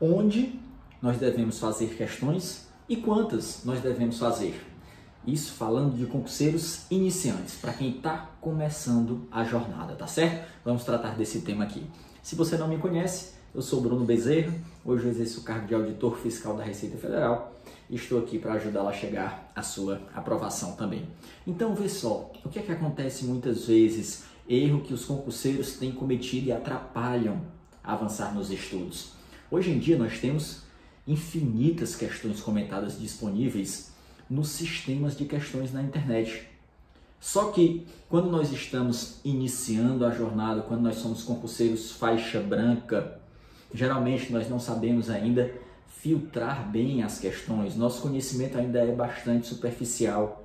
onde nós devemos fazer questões e quantas nós devemos fazer. Isso falando de concurseiros iniciantes, para quem está começando a jornada, tá certo? Vamos tratar desse tema aqui. Se você não me conhece, eu sou Bruno Bezerra, hoje eu exerço o cargo de auditor fiscal da Receita Federal e estou aqui para ajudá-la a chegar à sua aprovação também. Então, vê só, o que é que acontece muitas vezes, erro que os concurseiros têm cometido e atrapalham avançar nos estudos. Hoje em dia nós temos infinitas questões comentadas disponíveis nos sistemas de questões na internet. Só que quando nós estamos iniciando a jornada, quando nós somos concurseiros faixa branca, geralmente nós não sabemos ainda filtrar bem as questões, nosso conhecimento ainda é bastante superficial.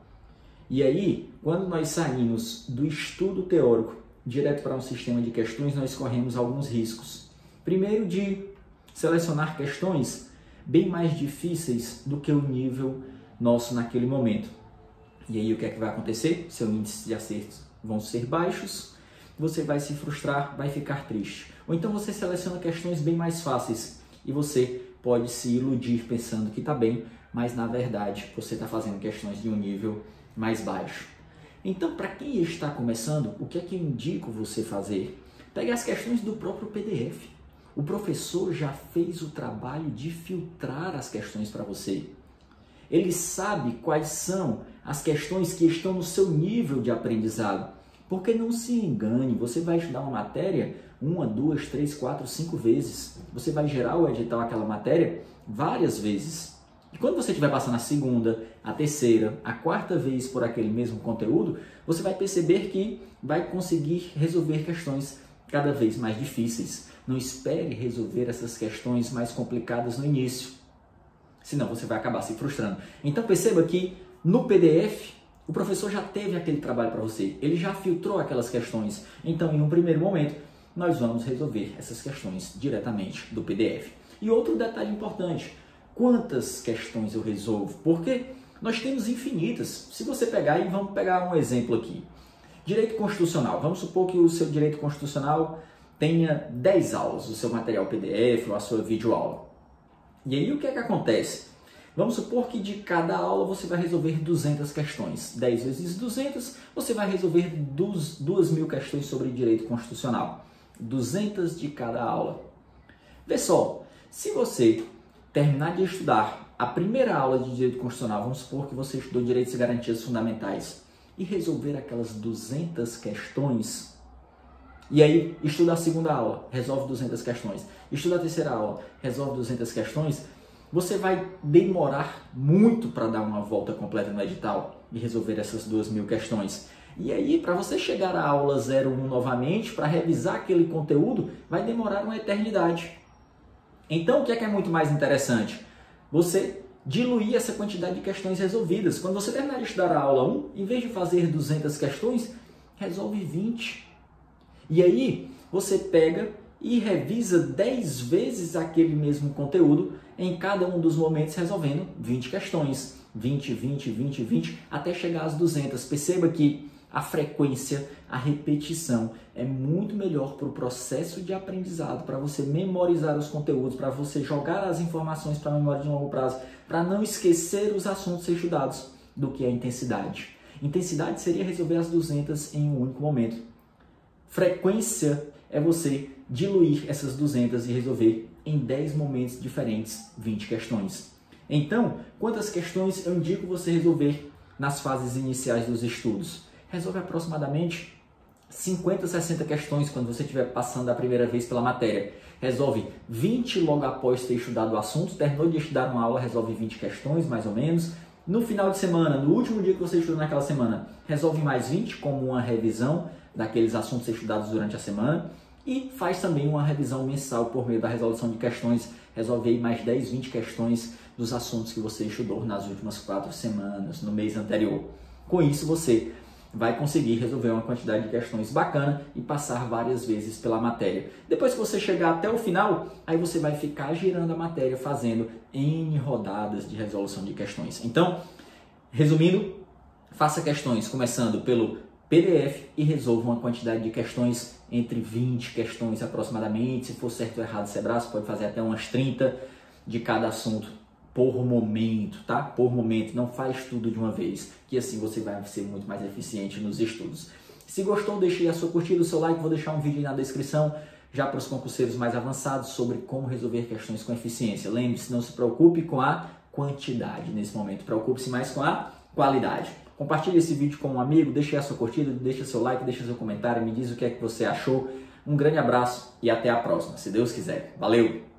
E aí, quando nós saímos do estudo teórico direto para um sistema de questões, nós corremos alguns riscos. Primeiro, de selecionar questões bem mais difíceis do que o nível nosso naquele momento. E aí o que é que vai acontecer? Seu índice de acertos vão ser baixos, você vai se frustrar, vai ficar triste. Ou então você seleciona questões bem mais fáceis e você pode se iludir pensando que está bem, mas na verdade você está fazendo questões de um nível mais baixo. Então, para quem está começando, o que é que eu indico você fazer? Pegue as questões do próprio PDF. O professor já fez o trabalho de filtrar as questões para você. Ele sabe quais são as questões que estão no seu nível de aprendizado. Porque não se engane, você vai estudar uma matéria uma, duas, três, quatro, cinco vezes. Você vai gerar o edital aquela matéria várias vezes. E quando você estiver passando a segunda, a terceira, a quarta vez por aquele mesmo conteúdo, você vai perceber que vai conseguir resolver questões cada vez mais difíceis. Não espere resolver essas questões mais complicadas no início senão você vai acabar se frustrando. Então perceba que no PDF o professor já teve aquele trabalho para você, ele já filtrou aquelas questões. Então, em um primeiro momento, nós vamos resolver essas questões diretamente do PDF. E outro detalhe importante: quantas questões eu resolvo? Porque nós temos infinitas. Se você pegar e vamos pegar um exemplo aqui. Direito constitucional. Vamos supor que o seu direito constitucional tenha 10 aulas, o seu material PDF ou a sua videoaula. E aí o que é que acontece? Vamos supor que de cada aula você vai resolver 200 questões. 10 vezes 200, você vai resolver 2 mil questões sobre direito constitucional. 200 de cada aula. Vê só, se você terminar de estudar a primeira aula de direito constitucional, vamos supor que você estudou direitos e garantias fundamentais, e resolver aquelas 200 questões e aí, estuda a segunda aula, resolve 200 questões. Estuda a terceira aula, resolve 200 questões. Você vai demorar muito para dar uma volta completa no edital e resolver essas duas mil questões. E aí, para você chegar à aula 01 novamente, para revisar aquele conteúdo, vai demorar uma eternidade. Então, o que é que é muito mais interessante? Você diluir essa quantidade de questões resolvidas. Quando você terminar de estudar a aula 1, em vez de fazer 200 questões, resolve 20 e aí você pega e revisa 10 vezes aquele mesmo conteúdo em cada um dos momentos resolvendo 20 questões. 20, 20, 20, 20, até chegar às 200. Perceba que a frequência, a repetição é muito melhor para o processo de aprendizado, para você memorizar os conteúdos, para você jogar as informações para a memória de longo prazo, para não esquecer os assuntos estudados, do que a intensidade. Intensidade seria resolver as 200 em um único momento. Frequência é você diluir essas 200 e resolver em 10 momentos diferentes 20 questões. Então, quantas questões eu indico você resolver nas fases iniciais dos estudos? Resolve aproximadamente 50, 60 questões quando você estiver passando a primeira vez pela matéria. Resolve 20 logo após ter estudado o assunto, terminou de estudar uma aula, resolve 20 questões, mais ou menos. No final de semana, no último dia que você estudou naquela semana, resolve mais 20 como uma revisão daqueles assuntos estudados durante a semana e faz também uma revisão mensal por meio da resolução de questões, resolve mais 10, 20 questões dos assuntos que você estudou nas últimas quatro semanas, no mês anterior. Com isso, você vai conseguir resolver uma quantidade de questões bacana e passar várias vezes pela matéria. Depois que você chegar até o final, aí você vai ficar girando a matéria, fazendo N rodadas de resolução de questões. Então, resumindo, faça questões começando pelo PDF e resolva uma quantidade de questões entre 20 questões aproximadamente. Se for certo ou errado, Sebrae, pode fazer até umas 30 de cada assunto por momento, tá? Por momento, não faz tudo de uma vez, que assim você vai ser muito mais eficiente nos estudos. Se gostou, deixe a sua curtida, o seu like, vou deixar um vídeo aí na descrição já para os concurseiros mais avançados sobre como resolver questões com eficiência. Lembre-se, não se preocupe com a quantidade nesse momento, preocupe-se mais com a qualidade. Compartilhe esse vídeo com um amigo, deixe a sua curtida, deixe seu like, deixe seu comentário, me diz o que é que você achou. Um grande abraço e até a próxima, se Deus quiser. Valeu!